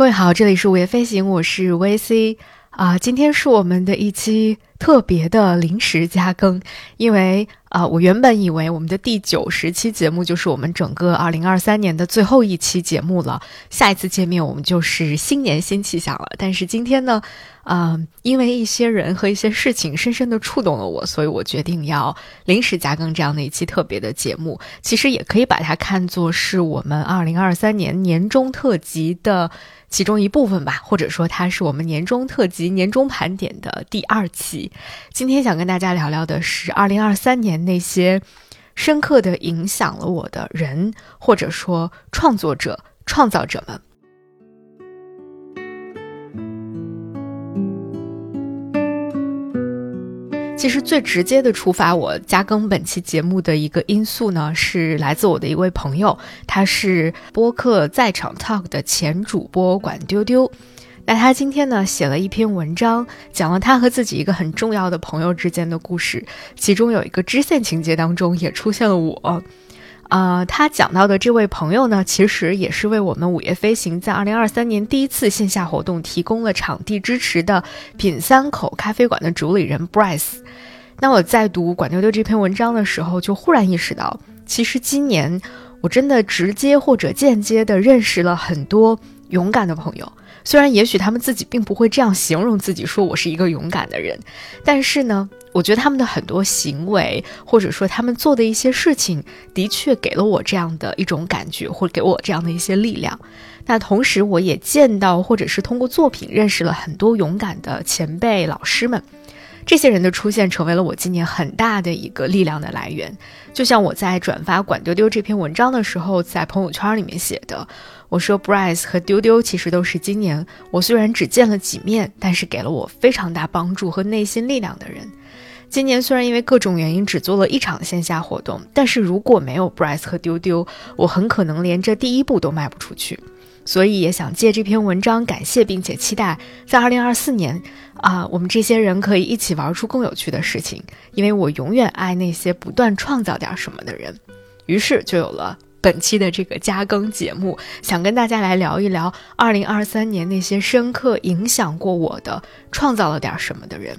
各位好，这里是午夜飞行，我是 VC 啊，今天是我们的一期特别的临时加更，因为啊，我原本以为我们的第九十期节目就是我们整个二零二三年的最后一期节目了，下一次见面我们就是新年新气象了。但是今天呢，啊，因为一些人和一些事情深深的触动了我，所以我决定要临时加更这样的一期特别的节目。其实也可以把它看作是我们二零二三年年终特辑的。其中一部分吧，或者说它是我们年终特辑、年终盘点的第二期。今天想跟大家聊聊的是二零二三年那些深刻的影响了我的人，或者说创作者、创造者们。其实最直接的触发我加更本期节目的一个因素呢，是来自我的一位朋友，他是播客在场 Talk 的前主播管丢丢。那他今天呢写了一篇文章，讲了他和自己一个很重要的朋友之间的故事，其中有一个支线情节当中也出现了我。啊，他讲到的这位朋友呢，其实也是为我们午夜飞行在二零二三年第一次线下活动提供了场地支持的品三口咖啡馆的主理人 Bryce。那我在读管丢丢这篇文章的时候，就忽然意识到，其实今年我真的直接或者间接的认识了很多勇敢的朋友。虽然也许他们自己并不会这样形容自己，说我是一个勇敢的人，但是呢。我觉得他们的很多行为，或者说他们做的一些事情，的确给了我这样的一种感觉，或给我这样的一些力量。那同时，我也见到，或者是通过作品认识了很多勇敢的前辈老师们。这些人的出现，成为了我今年很大的一个力量的来源。就像我在转发管丢丢这篇文章的时候，在朋友圈里面写的，我说，Bryce 和丢丢其实都是今年我虽然只见了几面，但是给了我非常大帮助和内心力量的人。今年虽然因为各种原因只做了一场线下活动，但是如果没有 Bryce 和丢丢，我很可能连这第一步都迈不出去。所以也想借这篇文章感谢，并且期待在二零二四年啊，我们这些人可以一起玩出更有趣的事情。因为我永远爱那些不断创造点什么的人。于是就有了本期的这个加更节目，想跟大家来聊一聊二零二三年那些深刻影响过我的、创造了点什么的人。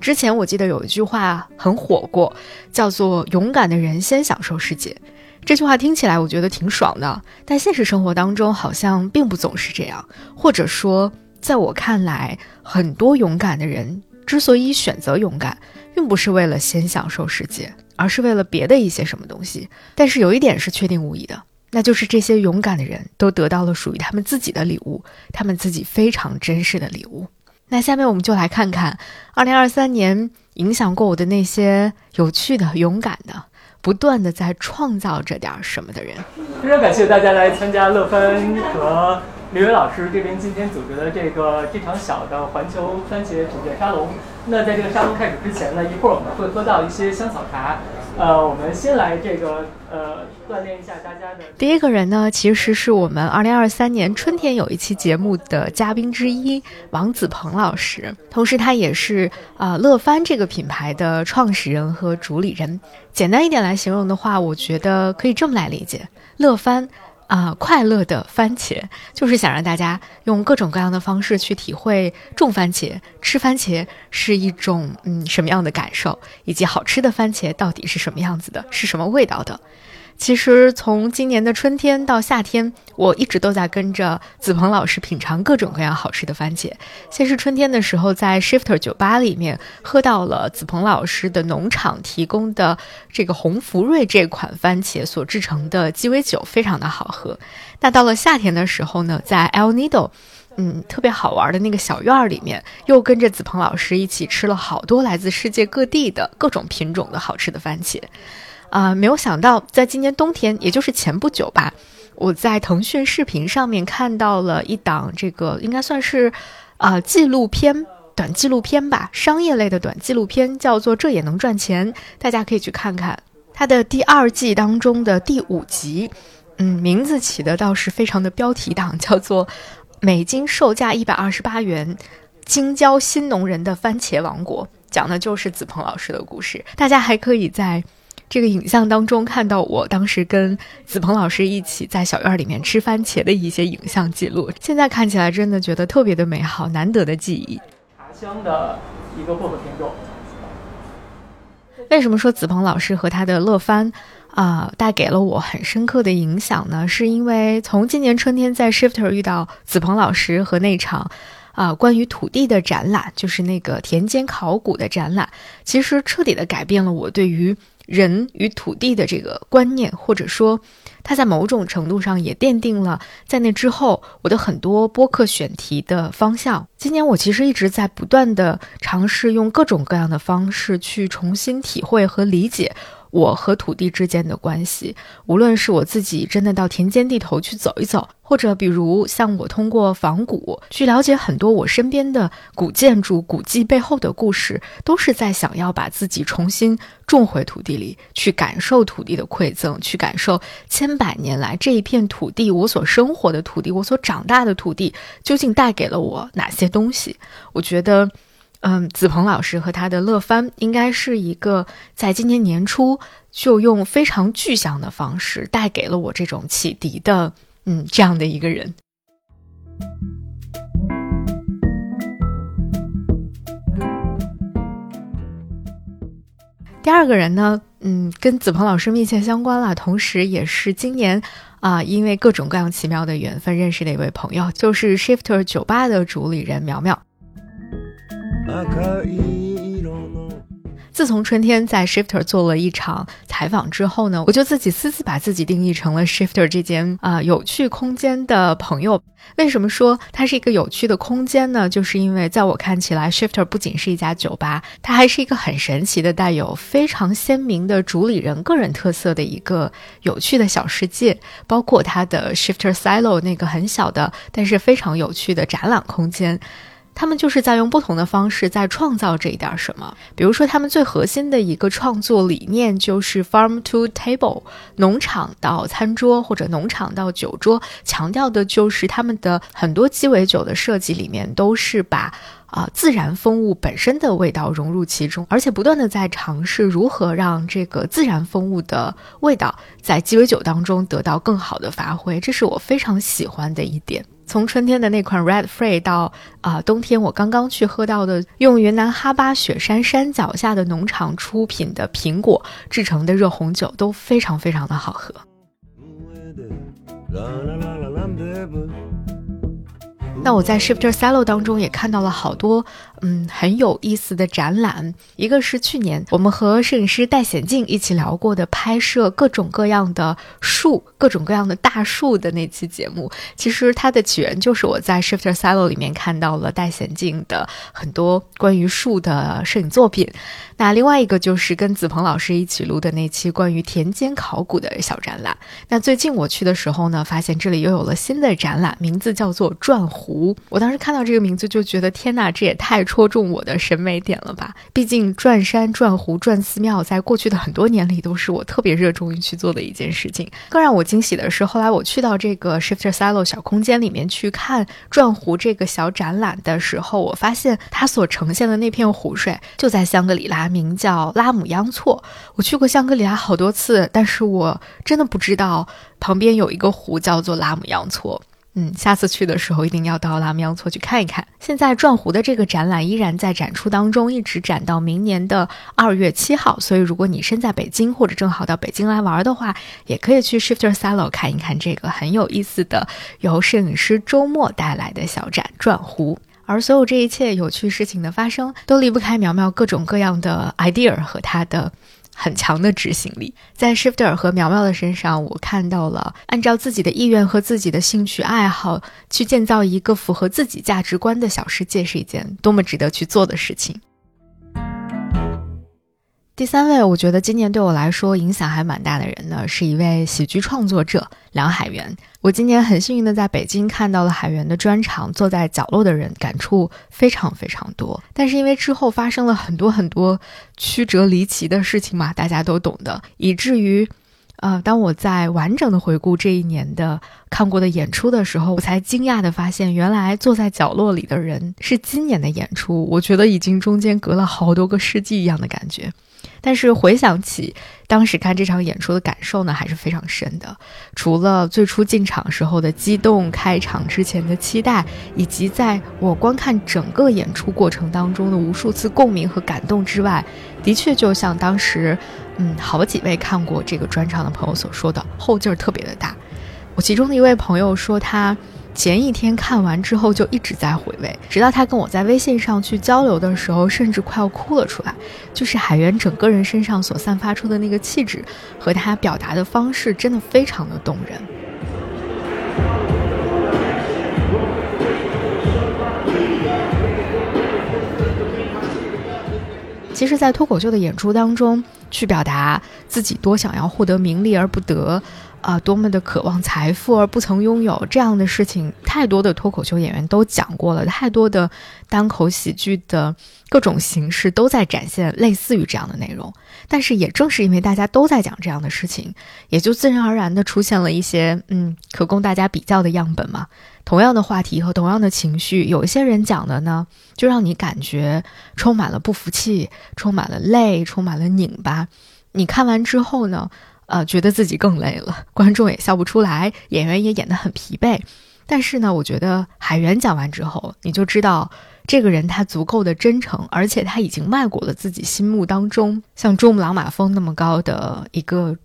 之前我记得有一句话很火过，叫做“勇敢的人先享受世界”。这句话听起来我觉得挺爽的，但现实生活当中好像并不总是这样。或者说，在我看来，很多勇敢的人之所以选择勇敢，并不是为了先享受世界，而是为了别的一些什么东西。但是有一点是确定无疑的，那就是这些勇敢的人都得到了属于他们自己的礼物，他们自己非常珍视的礼物。那下面我们就来看看，二零二三年影响过我的那些有趣的、勇敢的、不断的在创造着点什么的人。非常感谢大家来参加乐芬和刘伟老师这边今天组织的这个这场小的环球番茄品鉴沙龙。那在这个沙龙开始之前呢，一会儿我们会喝到一些香草茶。呃，我们先来这个呃锻炼一下大家的。第一个人呢，其实是我们二零二三年春天有一期节目的嘉宾之一王子鹏老师，同时他也是啊乐帆这个品牌的创始人和主理人。简单一点来形容的话，我觉得可以这么来理解：乐帆。啊，快乐的番茄就是想让大家用各种各样的方式去体会种番茄、吃番茄是一种嗯什么样的感受，以及好吃的番茄到底是什么样子的，是什么味道的。其实从今年的春天到夏天，我一直都在跟着子鹏老师品尝各种各样好吃的番茄。先是春天的时候，在 Shifter 酒吧里面喝到了子鹏老师的农场提供的这个红福瑞这款番茄所制成的鸡尾酒，非常的好喝。那到了夏天的时候呢，在 El Nido，嗯，特别好玩的那个小院儿里面，又跟着子鹏老师一起吃了好多来自世界各地的各种品种的好吃的番茄。啊，没有想到，在今年冬天，也就是前不久吧，我在腾讯视频上面看到了一档这个应该算是啊纪录片、短纪录片吧，商业类的短纪录片，叫做《这也能赚钱》，大家可以去看看。它的第二季当中的第五集，嗯，名字起的倒是非常的标题党，叫做《每斤售价一百二十八元，京郊新农人的番茄王国》，讲的就是子鹏老师的故事。大家还可以在。这个影像当中看到我当时跟子鹏老师一起在小院里面吃番茄的一些影像记录，现在看起来真的觉得特别的美好，难得的记忆。茶香的一个薄荷品种。为什么说子鹏老师和他的乐番啊带给了我很深刻的影响呢？是因为从今年春天在 Shifter 遇到子鹏老师和那场。啊，关于土地的展览，就是那个田间考古的展览，其实彻底的改变了我对于人与土地的这个观念，或者说，它在某种程度上也奠定了在那之后我的很多播客选题的方向。今年我其实一直在不断的尝试用各种各样的方式去重新体会和理解。我和土地之间的关系，无论是我自己真的到田间地头去走一走，或者比如像我通过仿古去了解很多我身边的古建筑、古迹背后的故事，都是在想要把自己重新种回土地里，去感受土地的馈赠，去感受千百年来这一片土地，我所生活的土地，我所长大的土地，究竟带给了我哪些东西？我觉得。嗯，子鹏老师和他的乐番应该是一个在今年年初就用非常具象的方式带给了我这种启迪的，嗯，这样的一个人。第二个人呢，嗯，跟子鹏老师密切相关了，同时也是今年啊，因为各种各样奇妙的缘分认识的一位朋友，就是 Shifter 酒吧的主理人苗苗。自从春天在 Shifter 做了一场采访之后呢，我就自己私自把自己定义成了 Shifter 这间啊有趣空间的朋友。为什么说它是一个有趣的空间呢？就是因为在我看起来，Shifter 不仅是一家酒吧，它还是一个很神奇的、带有非常鲜明的主理人个人特色的一个有趣的小世界。包括它的 Shifter Silo 那个很小的，但是非常有趣的展览空间。他们就是在用不同的方式在创造这一点什么。比如说，他们最核心的一个创作理念就是 “farm to table”，农场到餐桌或者农场到酒桌，强调的就是他们的很多鸡尾酒的设计里面都是把啊自然风物本身的味道融入其中，而且不断的在尝试如何让这个自然风物的味道在鸡尾酒当中得到更好的发挥。这是我非常喜欢的一点。从春天的那款 Red Free 到啊冬天我刚刚去喝到的用云南哈巴雪山山脚下的农场出品的苹果制成的热红酒都非常非常的好喝。那我在 Shiftersilo 当中也看到了好多。嗯，很有意思的展览。一个是去年我们和摄影师戴显静一起聊过的，拍摄各种各样的树、各种各样的大树的那期节目。其实它的起源就是我在 Shifter Silo 里面看到了戴显静的很多关于树的摄影作品。那另外一个就是跟子鹏老师一起录的那期关于田间考古的小展览。那最近我去的时候呢，发现这里又有了新的展览，名字叫做转湖。我当时看到这个名字就觉得，天哪，这也太……戳中我的审美点了吧？毕竟转山、转湖、转寺庙，在过去的很多年里，都是我特别热衷于去做的一件事情。更让我惊喜的是，后来我去到这个 Shifter Silo 小空间里面去看转湖这个小展览的时候，我发现它所呈现的那片湖水就在香格里拉，名叫拉姆央措。我去过香格里拉好多次，但是我真的不知道旁边有一个湖叫做拉姆央措。嗯，下次去的时候一定要到拉米央措去看一看。现在转湖的这个展览依然在展出当中，一直展到明年的二月七号。所以如果你身在北京或者正好到北京来玩的话，也可以去 Shifter Silo 看一看这个很有意思的由摄影师周末带来的小展转湖。而所有这一切有趣事情的发生，都离不开苗苗各种各样的 idea 和他的。很强的执行力，在 Shifter 和苗苗的身上，我看到了按照自己的意愿和自己的兴趣爱好去建造一个符合自己价值观的小世界，是一件多么值得去做的事情。第三位，我觉得今年对我来说影响还蛮大的人呢，是一位喜剧创作者梁海源。我今年很幸运的在北京看到了海源的专场，坐在角落的人感触非常非常多。但是因为之后发生了很多很多曲折离奇的事情嘛，大家都懂的，以至于。呃，当我在完整的回顾这一年的看过的演出的时候，我才惊讶的发现，原来坐在角落里的人是今年的演出。我觉得已经中间隔了好多个世纪一样的感觉。但是回想起当时看这场演出的感受呢，还是非常深的。除了最初进场时候的激动、开场之前的期待，以及在我观看整个演出过程当中的无数次共鸣和感动之外，的确就像当时，嗯，好几位看过这个专场的朋友所说的，后劲儿特别的大。我其中的一位朋友说他。前一天看完之后就一直在回味，直到他跟我在微信上去交流的时候，甚至快要哭了出来。就是海源整个人身上所散发出的那个气质，和他表达的方式，真的非常的动人。其实，在脱口秀的演出当中，去表达自己多想要获得名利而不得。啊，多么的渴望财富而不曾拥有这样的事情，太多的脱口秀演员都讲过了，太多的单口喜剧的各种形式都在展现类似于这样的内容。但是也正是因为大家都在讲这样的事情，也就自然而然的出现了一些嗯可供大家比较的样本嘛。同样的话题和同样的情绪，有一些人讲的呢，就让你感觉充满了不服气，充满了累，充满了拧巴。你看完之后呢？呃，觉得自己更累了，观众也笑不出来，演员也演得很疲惫。但是呢，我觉得海源讲完之后，你就知道这个人他足够的真诚，而且他已经迈过了自己心目当中像珠穆朗玛峰那么高的一个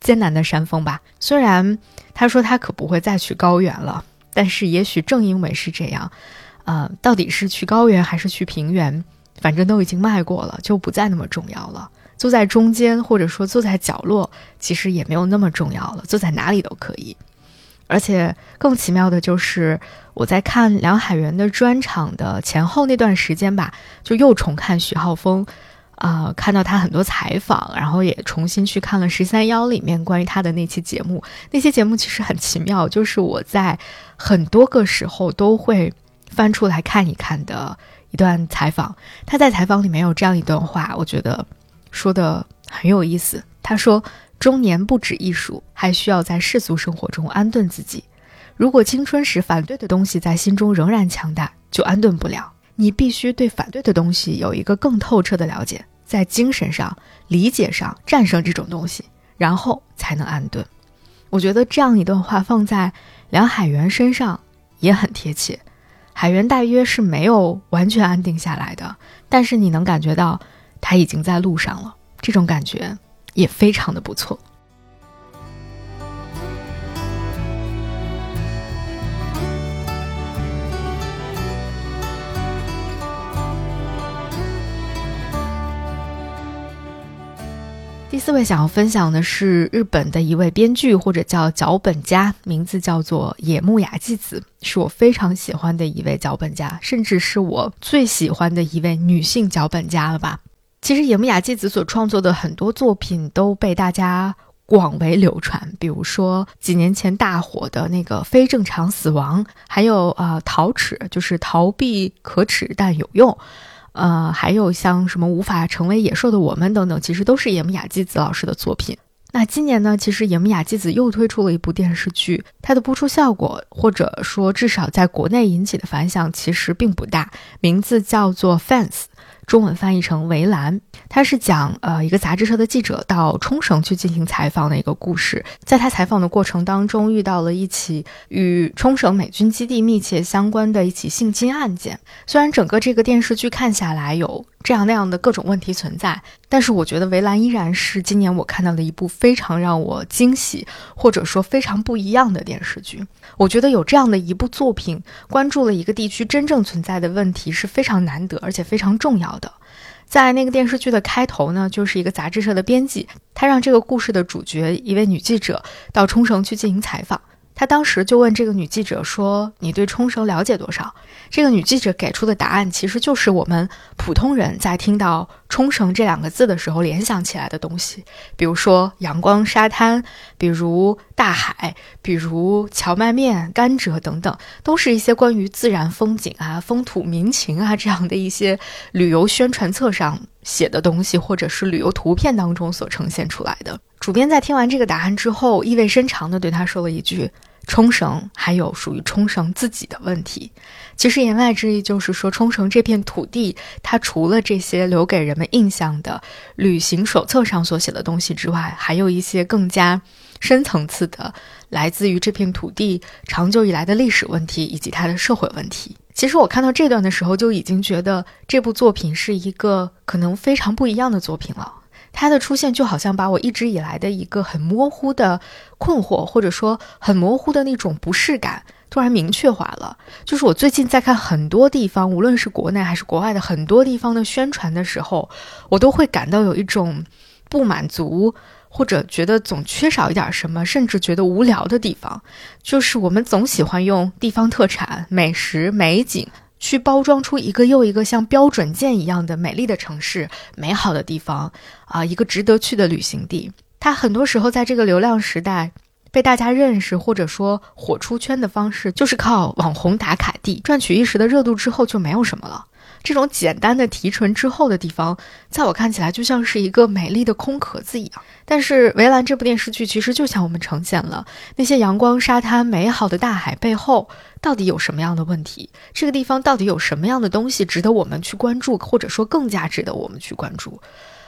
艰难的山峰吧。虽然他说他可不会再去高原了，但是也许正因为是这样，呃，到底是去高原还是去平原，反正都已经迈过了，就不再那么重要了。坐在中间，或者说坐在角落，其实也没有那么重要了。坐在哪里都可以。而且更奇妙的就是，我在看梁海源的专场的前后那段时间吧，就又重看徐浩峰，啊，看到他很多采访，然后也重新去看了十三幺里面关于他的那期节目。那些节目其实很奇妙，就是我在很多个时候都会翻出来看一看的一段采访。他在采访里面有这样一段话，我觉得。说的很有意思。他说：“中年不止艺术，还需要在世俗生活中安顿自己。如果青春时反对的东西在心中仍然强大，就安顿不了。你必须对反对的东西有一个更透彻的了解，在精神上、理解上战胜这种东西，然后才能安顿。”我觉得这样一段话放在梁海源身上也很贴切。海源大约是没有完全安定下来的，但是你能感觉到。他已经在路上了，这种感觉也非常的不错。第四位想要分享的是日本的一位编剧或者叫脚本家，名字叫做野木雅纪子，是我非常喜欢的一位脚本家，甚至是我最喜欢的一位女性脚本家了吧。其实野木雅纪子所创作的很多作品都被大家广为流传，比如说几年前大火的那个《非正常死亡》，还有呃《逃耻》，就是逃避可耻但有用，呃，还有像什么《无法成为野兽的我们》等等，其实都是野木雅纪子老师的作品。那今年呢，其实野木雅纪子又推出了一部电视剧，它的播出效果或者说至少在国内引起的反响其实并不大，名字叫做《Fans》。中文翻译成围栏，它是讲呃一个杂志社的记者到冲绳去进行采访的一个故事。在他采访的过程当中，遇到了一起与冲绳美军基地密切相关的一起性侵案件。虽然整个这个电视剧看下来有这样那样的各种问题存在，但是我觉得围栏依然是今年我看到的一部非常让我惊喜或者说非常不一样的电视剧。我觉得有这样的一部作品，关注了一个地区真正存在的问题是非常难得而且非常重要。在那个电视剧的开头呢，就是一个杂志社的编辑，他让这个故事的主角一位女记者到冲绳去进行采访。他当时就问这个女记者说：“你对冲绳了解多少？”这个女记者给出的答案其实就是我们普通人在听到“冲绳”这两个字的时候联想起来的东西，比如说阳光、沙滩，比如大海，比如荞麦面、甘蔗等等，都是一些关于自然风景啊、风土民情啊这样的一些旅游宣传册上写的东西，或者是旅游图片当中所呈现出来的。主编在听完这个答案之后，意味深长地对他说了一句。冲绳，还有属于冲绳自己的问题。其实言外之意就是说，冲绳这片土地，它除了这些留给人们印象的旅行手册上所写的东西之外，还有一些更加深层次的，来自于这片土地长久以来的历史问题以及它的社会问题。其实我看到这段的时候，就已经觉得这部作品是一个可能非常不一样的作品了。它的出现就好像把我一直以来的一个很模糊的困惑，或者说很模糊的那种不适感，突然明确化了。就是我最近在看很多地方，无论是国内还是国外的很多地方的宣传的时候，我都会感到有一种不满足，或者觉得总缺少一点什么，甚至觉得无聊的地方。就是我们总喜欢用地方特产、美食、美景。去包装出一个又一个像标准件一样的美丽的城市、美好的地方啊，一个值得去的旅行地。它很多时候在这个流量时代被大家认识，或者说火出圈的方式，就是靠网红打卡地赚取一时的热度之后就没有什么了。这种简单的提纯之后的地方，在我看起来就像是一个美丽的空壳子一样。但是《围栏》这部电视剧其实就向我们呈现了那些阳光、沙滩、美好的大海背后到底有什么样的问题，这个地方到底有什么样的东西值得我们去关注，或者说更加值得我们去关注。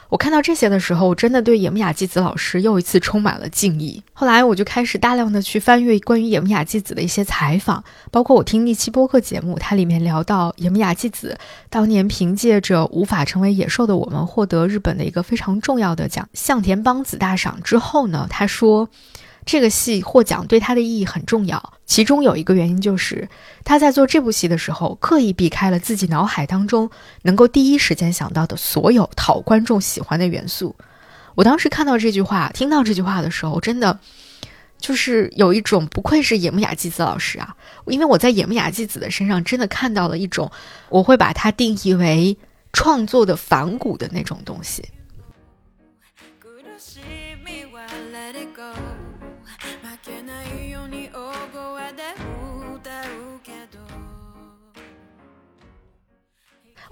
我看到这些的时候，我真的对野木雅纪子老师又一次充满了敬意。后来我就开始大量的去翻阅关于野木雅纪子的一些采访，包括我听一期播客节目，它里面聊到野木雅纪子当年凭借着《无法成为野兽的我们》获得日本的一个非常重要的奖——向田邦子大赏之后呢，他说。这个戏获奖对他的意义很重要，其中有一个原因就是他在做这部戏的时候刻意避开了自己脑海当中能够第一时间想到的所有讨观众喜欢的元素。我当时看到这句话、听到这句话的时候，真的就是有一种不愧是野木雅纪子老师啊，因为我在野木雅纪子的身上真的看到了一种我会把它定义为创作的反骨的那种东西。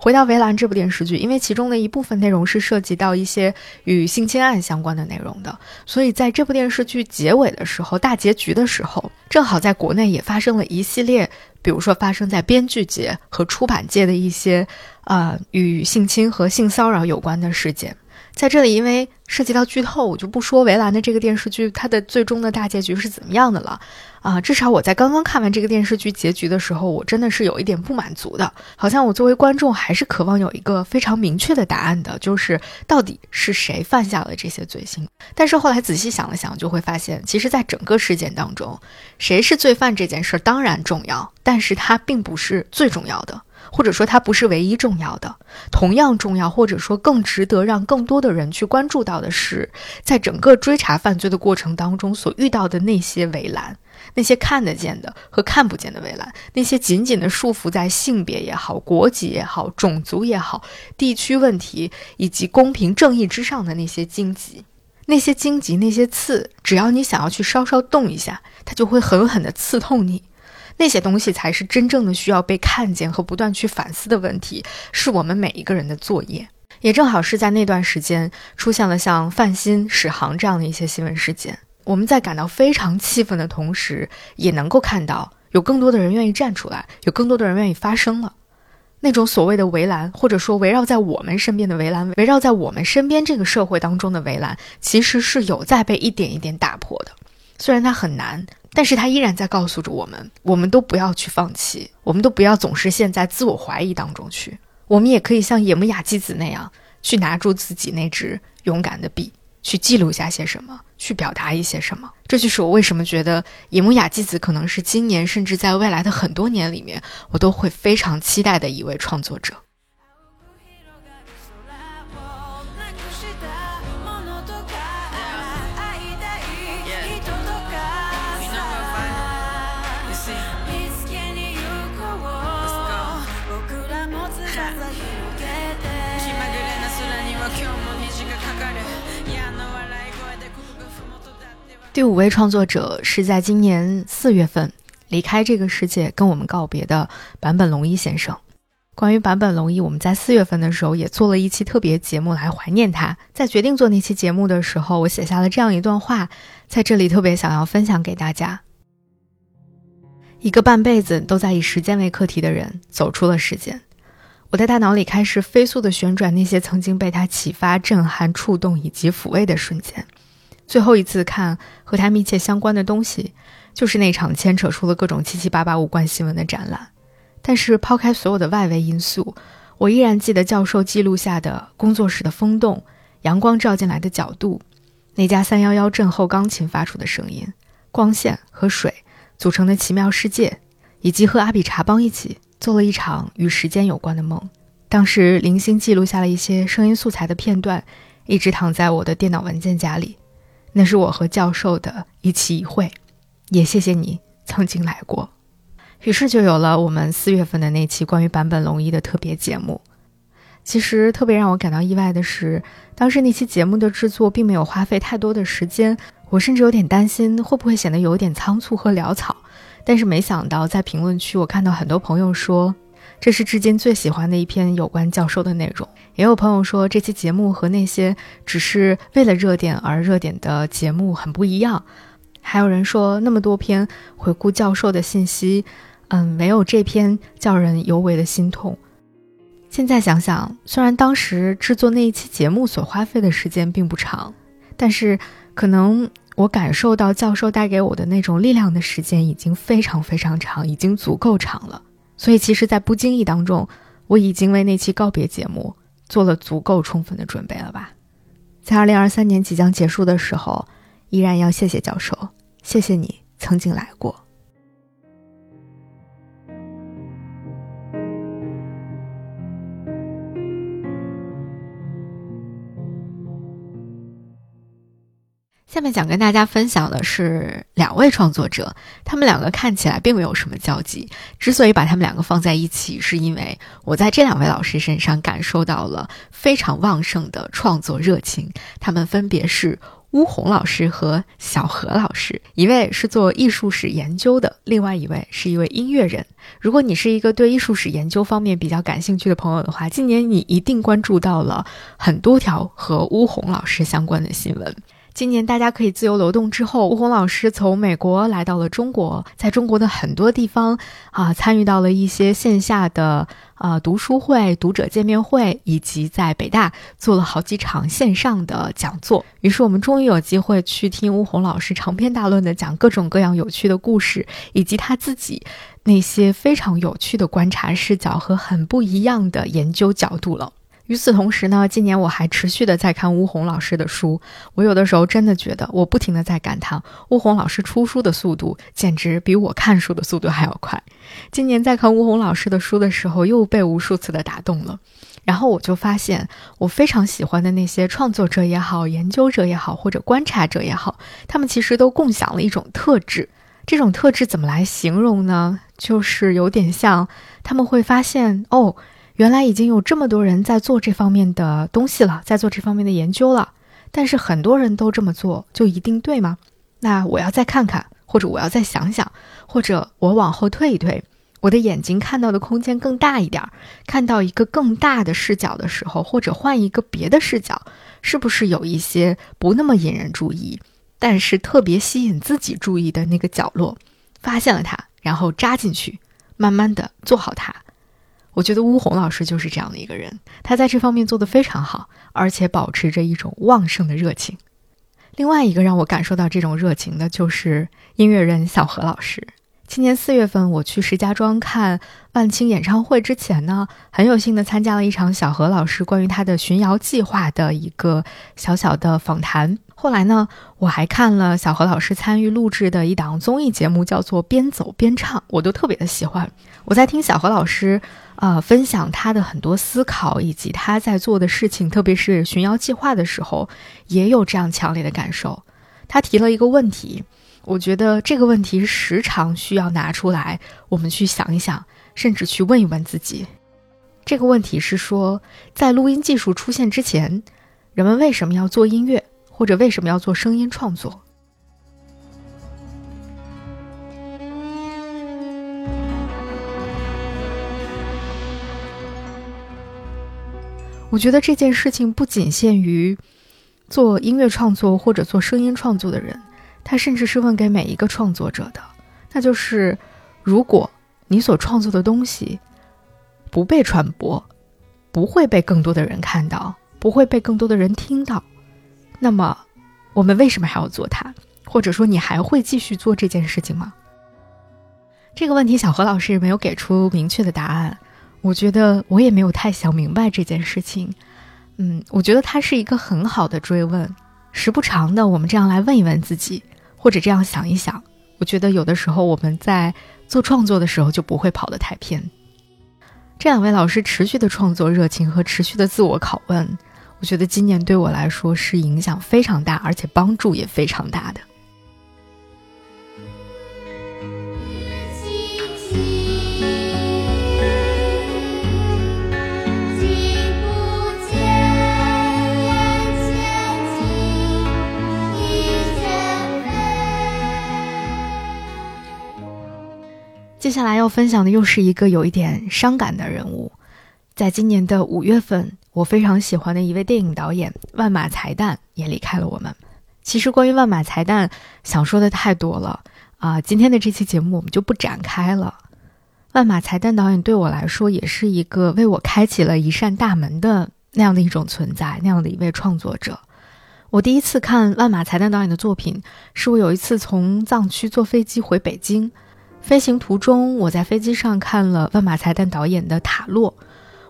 回到《围栏》这部电视剧，因为其中的一部分内容是涉及到一些与性侵案相关的内容的，所以在这部电视剧结尾的时候，大结局的时候，正好在国内也发生了一系列，比如说发生在编剧界和出版界的一些，呃，与性侵和性骚扰有关的事件。在这里，因为涉及到剧透，我就不说围栏的这个电视剧它的最终的大结局是怎么样的了。啊，至少我在刚刚看完这个电视剧结局的时候，我真的是有一点不满足的，好像我作为观众还是渴望有一个非常明确的答案的，就是到底是谁犯下了这些罪行。但是后来仔细想了想，就会发现，其实，在整个事件当中，谁是罪犯这件事当然重要，但是它并不是最重要的。或者说它不是唯一重要的，同样重要，或者说更值得让更多的人去关注到的是，在整个追查犯罪的过程当中所遇到的那些围栏，那些看得见的和看不见的围栏，那些紧紧的束缚在性别也好、国籍也好、种族也好、地区问题以及公平正义之上的那些荆棘，那些荆棘、那些刺，只要你想要去稍稍动一下，它就会狠狠地刺痛你。那些东西才是真正的需要被看见和不断去反思的问题，是我们每一个人的作业。也正好是在那段时间出现了像范鑫、史航这样的一些新闻事件，我们在感到非常气愤的同时，也能够看到有更多的人愿意站出来，有更多的人愿意发声了。那种所谓的围栏，或者说围绕在我们身边的围栏，围绕在我们身边这个社会当中的围栏，其实是有在被一点一点打破的。虽然它很难。但是他依然在告诉着我们，我们都不要去放弃，我们都不要总是陷在自我怀疑当中去。我们也可以像野木雅纪子那样，去拿住自己那支勇敢的笔，去记录下些什么，去表达一些什么。这就是我为什么觉得野木雅纪子可能是今年，甚至在未来的很多年里面，我都会非常期待的一位创作者。第五位创作者是在今年四月份离开这个世界、跟我们告别的坂本龙一先生。关于坂本龙一，我们在四月份的时候也做了一期特别节目来怀念他。在决定做那期节目的时候，我写下了这样一段话，在这里特别想要分享给大家。一个半辈子都在以时间为课题的人走出了时间。我的大脑里开始飞速地旋转那些曾经被他启发、震撼、触动以及抚慰的瞬间。最后一次看和他密切相关的东西，就是那场牵扯出了各种七七八八无关新闻的展览。但是抛开所有的外围因素，我依然记得教授记录下的工作室的风动、阳光照进来的角度、那家三幺幺震后钢琴发出的声音、光线和水组成的奇妙世界，以及和阿比查邦一起。做了一场与时间有关的梦，当时零星记录下了一些声音素材的片段，一直躺在我的电脑文件夹里。那是我和教授的一期一会，也谢谢你曾经来过。于是就有了我们四月份的那期关于坂本龙一的特别节目。其实特别让我感到意外的是，当时那期节目的制作并没有花费太多的时间，我甚至有点担心会不会显得有点仓促和潦草。但是没想到，在评论区我看到很多朋友说，这是至今最喜欢的一篇有关教授的内容。也有朋友说，这期节目和那些只是为了热点而热点的节目很不一样。还有人说，那么多篇回顾教授的信息，嗯，没有这篇叫人尤为的心痛。现在想想，虽然当时制作那一期节目所花费的时间并不长，但是可能。我感受到教授带给我的那种力量的时间已经非常非常长，已经足够长了。所以，其实，在不经意当中，我已经为那期告别节目做了足够充分的准备了吧？在二零二三年即将结束的时候，依然要谢谢教授，谢谢你曾经来过。下面想跟大家分享的是两位创作者，他们两个看起来并没有什么交集。之所以把他们两个放在一起，是因为我在这两位老师身上感受到了非常旺盛的创作热情。他们分别是乌红老师和小何老师，一位是做艺术史研究的，另外一位是一位音乐人。如果你是一个对艺术史研究方面比较感兴趣的朋友的话，今年你一定关注到了很多条和乌红老师相关的新闻。今年大家可以自由流动之后，吴红老师从美国来到了中国，在中国的很多地方啊，参与到了一些线下的啊读书会、读者见面会，以及在北大做了好几场线上的讲座。于是我们终于有机会去听吴红老师长篇大论的讲各种各样有趣的故事，以及他自己那些非常有趣的观察视角和很不一样的研究角度了。与此同时呢，今年我还持续的在看乌红老师的书。我有的时候真的觉得，我不停的在感叹，乌红老师出书的速度简直比我看书的速度还要快。今年在看乌红老师的书的时候，又被无数次的打动了。然后我就发现，我非常喜欢的那些创作者也好，研究者也好，或者观察者也好，他们其实都共享了一种特质。这种特质怎么来形容呢？就是有点像他们会发现，哦。原来已经有这么多人在做这方面的东西了，在做这方面的研究了。但是很多人都这么做，就一定对吗？那我要再看看，或者我要再想想，或者我往后退一退，我的眼睛看到的空间更大一点，看到一个更大的视角的时候，或者换一个别的视角，是不是有一些不那么引人注意，但是特别吸引自己注意的那个角落，发现了它，然后扎进去，慢慢的做好它。我觉得乌红老师就是这样的一个人，他在这方面做得非常好，而且保持着一种旺盛的热情。另外一个让我感受到这种热情的，就是音乐人小何老师。今年四月份我去石家庄看万青演唱会之前呢，很有幸的参加了一场小何老师关于他的巡谣计划的一个小小的访谈。后来呢，我还看了小何老师参与录制的一档综艺节目，叫做《边走边唱》，我都特别的喜欢。我在听小何老师。啊，分享他的很多思考，以及他在做的事情，特别是寻谣计划的时候，也有这样强烈的感受。他提了一个问题，我觉得这个问题时常需要拿出来，我们去想一想，甚至去问一问自己。这个问题是说，在录音技术出现之前，人们为什么要做音乐，或者为什么要做声音创作？我觉得这件事情不仅限于做音乐创作或者做声音创作的人，他甚至是问给每一个创作者的，那就是：如果你所创作的东西不被传播，不会被更多的人看到，不会被更多的人听到，那么我们为什么还要做它？或者说，你还会继续做这件事情吗？这个问题，小何老师没有给出明确的答案。我觉得我也没有太想明白这件事情。嗯，我觉得它是一个很好的追问。时不常的，我们这样来问一问自己，或者这样想一想。我觉得有的时候我们在做创作的时候就不会跑得太偏。这两位老师持续的创作热情和持续的自我拷问，我觉得今年对我来说是影响非常大，而且帮助也非常大的。接下来要分享的又是一个有一点伤感的人物，在今年的五月份，我非常喜欢的一位电影导演万马才旦也离开了我们。其实关于万马才旦，想说的太多了啊，今天的这期节目我们就不展开了。万马才旦导演对我来说，也是一个为我开启了一扇大门的那样的一种存在，那样的一位创作者。我第一次看万马才旦导演的作品，是我有一次从藏区坐飞机回北京。飞行途中，我在飞机上看了万马才旦导演的《塔洛》，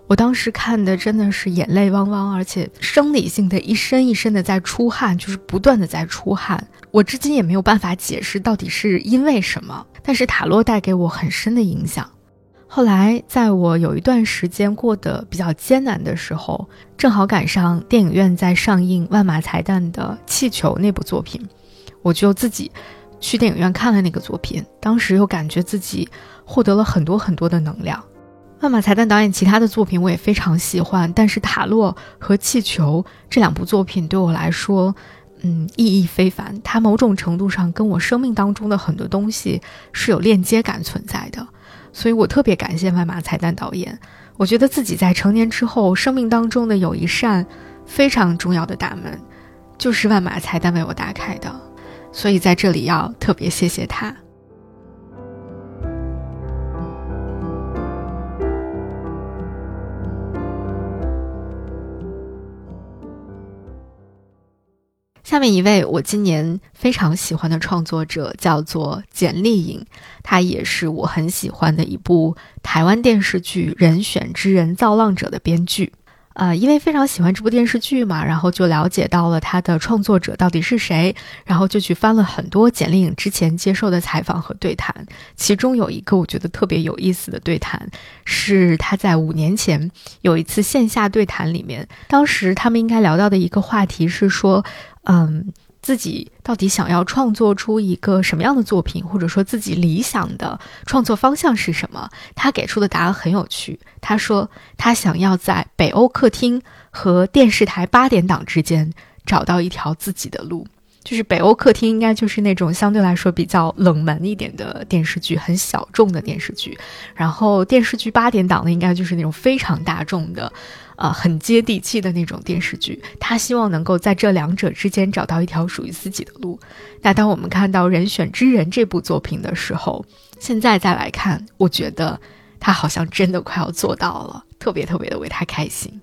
我当时看的真的是眼泪汪汪，而且生理性的一身一身的在出汗，就是不断的在出汗。我至今也没有办法解释到底是因为什么，但是《塔洛》带给我很深的影响。后来，在我有一段时间过得比较艰难的时候，正好赶上电影院在上映万马才旦的《气球》那部作品，我就自己。去电影院看了那个作品，当时又感觉自己获得了很多很多的能量。万马才旦导演其他的作品我也非常喜欢，但是《塔洛》和《气球》这两部作品对我来说，嗯，意义非凡。它某种程度上跟我生命当中的很多东西是有链接感存在的，所以我特别感谢万马才旦导演。我觉得自己在成年之后，生命当中的有一扇非常重要的大门，就是万马才旦为我打开的。所以在这里要特别谢谢他。下面一位我今年非常喜欢的创作者叫做简丽颖，她也是我很喜欢的一部台湾电视剧《人选之人造浪者》的编剧。呃，因为非常喜欢这部电视剧嘛，然后就了解到了它的创作者到底是谁，然后就去翻了很多简历颖之前接受的采访和对谈。其中有一个我觉得特别有意思的对谈，是他在五年前有一次线下对谈里面，当时他们应该聊到的一个话题是说，嗯。自己到底想要创作出一个什么样的作品，或者说自己理想的创作方向是什么？他给出的答案很有趣。他说他想要在北欧客厅和电视台八点档之间找到一条自己的路。就是北欧客厅应该就是那种相对来说比较冷门一点的电视剧，很小众的电视剧。然后电视剧八点档的应该就是那种非常大众的。呃，很接地气的那种电视剧，他希望能够在这两者之间找到一条属于自己的路。那当我们看到《人选之人》这部作品的时候，现在再来看，我觉得他好像真的快要做到了，特别特别的为他开心。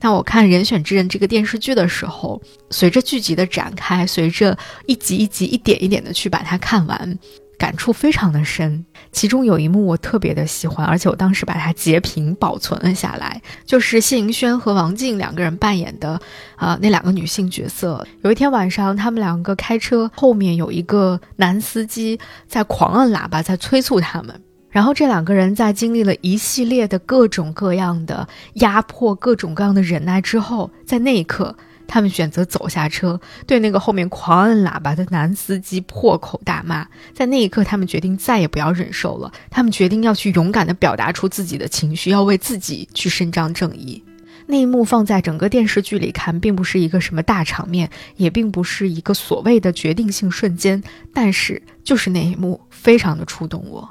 那我看《人选之人》这个电视剧的时候，随着剧集的展开，随着一集一集、一点一点的去把它看完。感触非常的深，其中有一幕我特别的喜欢，而且我当时把它截屏保存了下来，就是谢盈萱和王静两个人扮演的，啊，那两个女性角色。有一天晚上，他们两个开车，后面有一个男司机在狂摁喇叭，在催促他们。然后这两个人在经历了一系列的各种各样的压迫、各种各样的忍耐之后，在那一刻。他们选择走下车，对那个后面狂摁喇叭的男司机破口大骂。在那一刻，他们决定再也不要忍受了。他们决定要去勇敢地表达出自己的情绪，要为自己去伸张正义。那一幕放在整个电视剧里看，并不是一个什么大场面，也并不是一个所谓的决定性瞬间，但是就是那一幕，非常的触动我。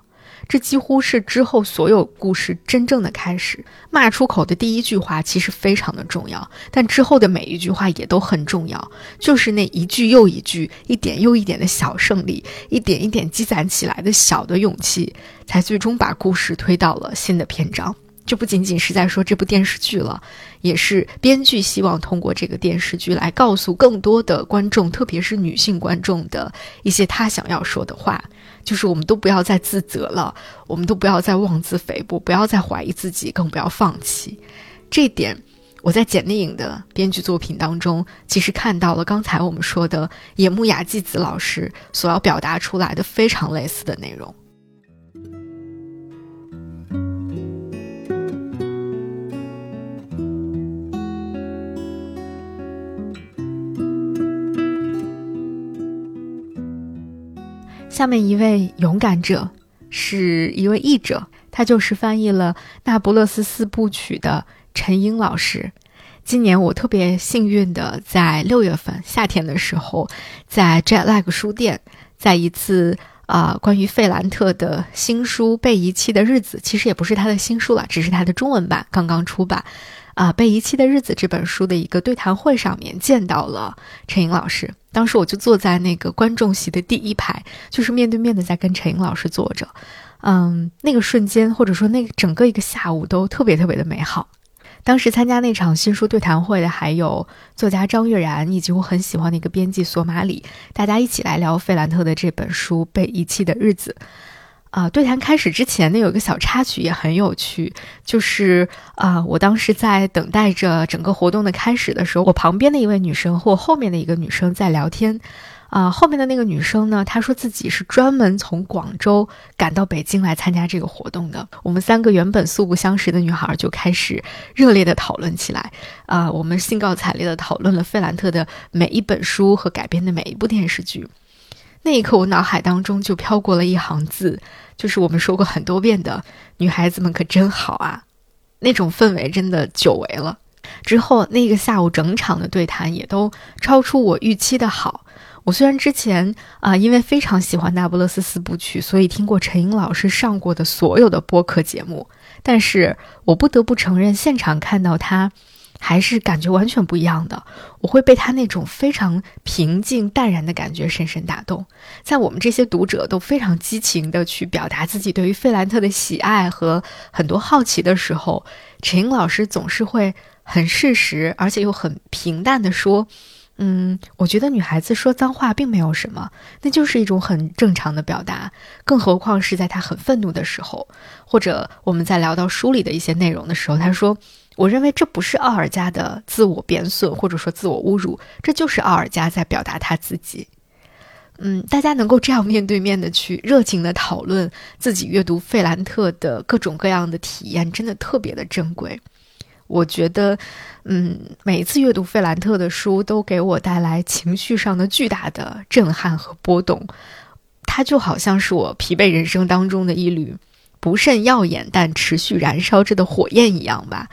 这几乎是之后所有故事真正的开始。骂出口的第一句话其实非常的重要，但之后的每一句话也都很重要，就是那一句又一句、一点又一点的小胜利，一点一点积攒起来的小的勇气，才最终把故事推到了新的篇章。这不仅仅是在说这部电视剧了，也是编剧希望通过这个电视剧来告诉更多的观众，特别是女性观众的一些他想要说的话，就是我们都不要再自责了，我们都不要再妄自菲薄，不要再怀疑自己，更不要放弃。这点，我在简丽颖的编剧作品当中，其实看到了刚才我们说的野木雅纪子老师所要表达出来的非常类似的内容。下面一位勇敢者是一位译者，他就是翻译了《那不勒斯四部曲》的陈英老师。今年我特别幸运的在六月份夏天的时候，在 Jetlag 书店，在一次啊关于费兰特的新书《被遗弃的日子》，其实也不是他的新书了，只是他的中文版刚刚出版。啊，《被遗弃的日子》这本书的一个对谈会上面见到了陈颖老师，当时我就坐在那个观众席的第一排，就是面对面的在跟陈颖老师坐着。嗯，那个瞬间或者说那整个一个下午都特别特别的美好。当时参加那场新书对谈会的还有作家张悦然以及我很喜欢的一个编辑索马里，大家一起来聊费兰特的这本书《被遗弃的日子》。啊，对谈开始之前呢，有一个小插曲也很有趣，就是啊，我当时在等待着整个活动的开始的时候，我旁边的一位女生或后面的一个女生在聊天，啊，后面的那个女生呢，她说自己是专门从广州赶到北京来参加这个活动的。我们三个原本素不相识的女孩就开始热烈的讨论起来，啊，我们兴高采烈的讨论了费兰特的每一本书和改编的每一部电视剧。那一刻，我脑海当中就飘过了一行字，就是我们说过很多遍的“女孩子们可真好啊”，那种氛围真的久违了。之后那个下午整场的对谈也都超出我预期的好。我虽然之前啊，因为非常喜欢《那不勒斯四部曲》，所以听过陈英老师上过的所有的播客节目，但是我不得不承认，现场看到他。还是感觉完全不一样的，我会被他那种非常平静淡然的感觉深深打动。在我们这些读者都非常激情的去表达自己对于费兰特的喜爱和很多好奇的时候，陈英老师总是会很适时，而且又很平淡的说：“嗯，我觉得女孩子说脏话并没有什么，那就是一种很正常的表达。更何况是在她很愤怒的时候，或者我们在聊到书里的一些内容的时候，她说。”我认为这不是奥尔加的自我贬损，或者说自我侮辱，这就是奥尔加在表达他自己。嗯，大家能够这样面对面的去热情的讨论自己阅读费兰特的各种各样的体验，真的特别的珍贵。我觉得，嗯，每一次阅读费兰特的书都给我带来情绪上的巨大的震撼和波动，它就好像是我疲惫人生当中的一缕不甚耀眼但持续燃烧着的火焰一样吧。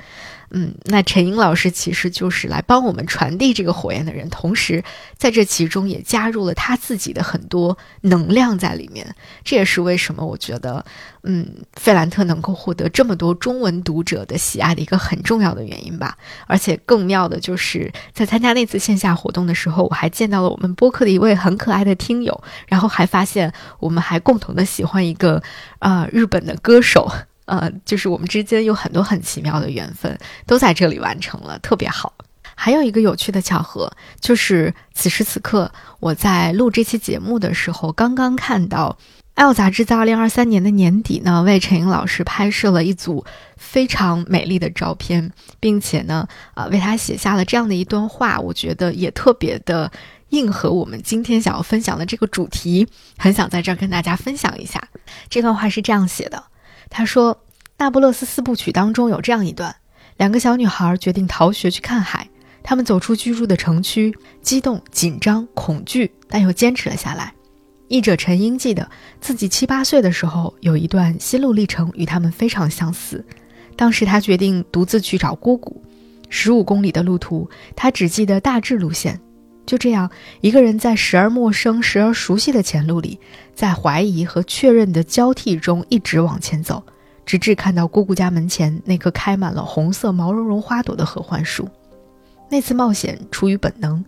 嗯，那陈英老师其实就是来帮我们传递这个火焰的人，同时在这其中也加入了他自己的很多能量在里面。这也是为什么我觉得，嗯，费兰特能够获得这么多中文读者的喜爱的一个很重要的原因吧。而且更妙的就是在参加那次线下活动的时候，我还见到了我们播客的一位很可爱的听友，然后还发现我们还共同的喜欢一个啊日本的歌手。呃，就是我们之间有很多很奇妙的缘分，都在这里完成了，特别好。还有一个有趣的巧合，就是此时此刻我在录这期节目的时候，刚刚看到《爱杂志》在二零二三年的年底呢，为陈颖老师拍摄了一组非常美丽的照片，并且呢，啊，为他写下了这样的一段话，我觉得也特别的应和我们今天想要分享的这个主题，很想在这儿跟大家分享一下。这段话是这样写的。他说，《那不勒斯四部曲》当中有这样一段：两个小女孩决定逃学去看海。她们走出居住的城区，激动、紧张、恐惧，但又坚持了下来。译者陈英记得自己七八岁的时候，有一段心路历程与他们非常相似。当时他决定独自去找姑姑，十五公里的路途，他只记得大致路线：就这样，一个人在时而陌生、时而熟悉的前路里，在怀疑和确认的交替中一直往前走，直至看到姑姑家门前那棵开满了红色毛茸茸花朵的合欢树。那次冒险出于本能，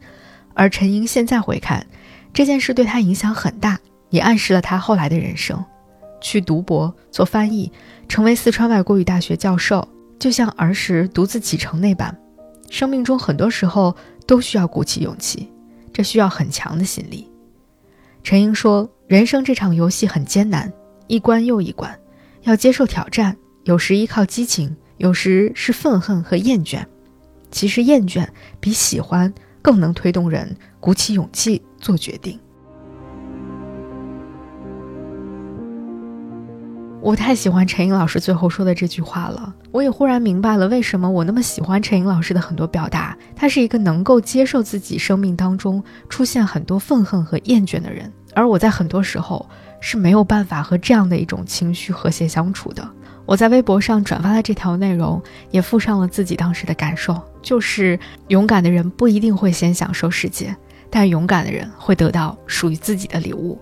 而陈英现在回看，这件事对他影响很大，也暗示了他后来的人生。去读博、做翻译，成为四川外国语大学教授，就像儿时独自启程那般，生命中很多时候都需要鼓起勇气，这需要很强的心理。陈英说：“人生这场游戏很艰难，一关又一关，要接受挑战，有时依靠激情，有时是愤恨和厌倦。其实厌倦比喜欢更能推动人鼓起勇气做决定。”我太喜欢陈颖老师最后说的这句话了，我也忽然明白了为什么我那么喜欢陈颖老师的很多表达。他是一个能够接受自己生命当中出现很多愤恨和厌倦的人，而我在很多时候是没有办法和这样的一种情绪和谐相处的。我在微博上转发了这条内容，也附上了自己当时的感受，就是勇敢的人不一定会先享受世界，但勇敢的人会得到属于自己的礼物。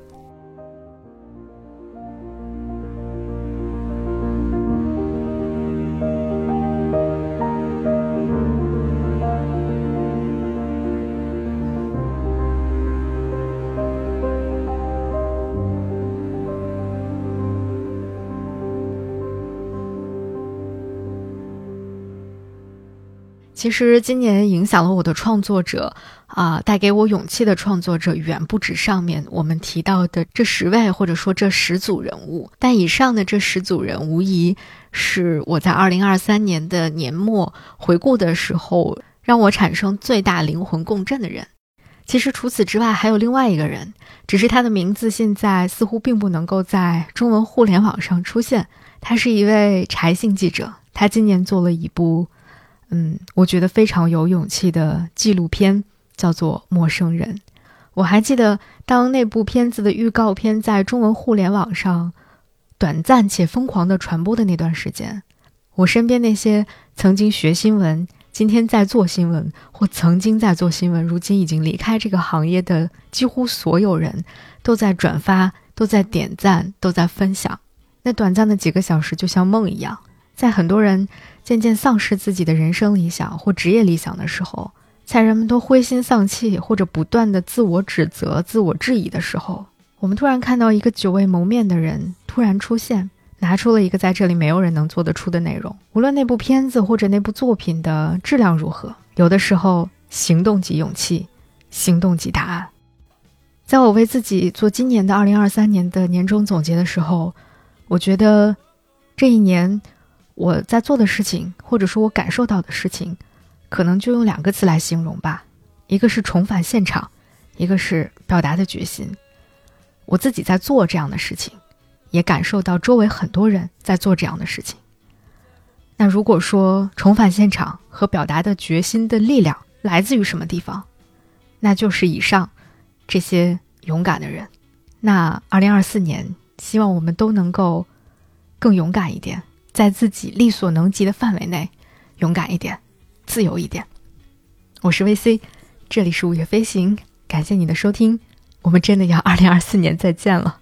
其实今年影响了我的创作者，啊，带给我勇气的创作者远不止上面我们提到的这十位，或者说这十组人物。但以上的这十组人，无疑是我在二零二三年的年末回顾的时候，让我产生最大灵魂共振的人。其实除此之外，还有另外一个人，只是他的名字现在似乎并不能够在中文互联网上出现。他是一位柴姓记者，他今年做了一部。嗯，我觉得非常有勇气的纪录片叫做《陌生人》。我还记得，当那部片子的预告片在中文互联网上短暂且疯狂的传播的那段时间，我身边那些曾经学新闻、今天在做新闻或曾经在做新闻、如今已经离开这个行业的几乎所有人，都在转发、都在点赞、都在分享。那短暂的几个小时就像梦一样，在很多人。渐渐丧失自己的人生理想或职业理想的时候，在人们都灰心丧气或者不断的自我指责、自我质疑的时候，我们突然看到一个久未谋面的人突然出现，拿出了一个在这里没有人能做得出的内容。无论那部片子或者那部作品的质量如何，有的时候行动即勇气，行动即答案。在我为自己做今年的二零二三年的年终总结的时候，我觉得这一年。我在做的事情，或者说我感受到的事情，可能就用两个字来形容吧，一个是重返现场，一个是表达的决心。我自己在做这样的事情，也感受到周围很多人在做这样的事情。那如果说重返现场和表达的决心的力量来自于什么地方，那就是以上这些勇敢的人。那二零二四年，希望我们都能够更勇敢一点。在自己力所能及的范围内，勇敢一点，自由一点。我是 VC，这里是五月飞行，感谢你的收听，我们真的要二零二四年再见了。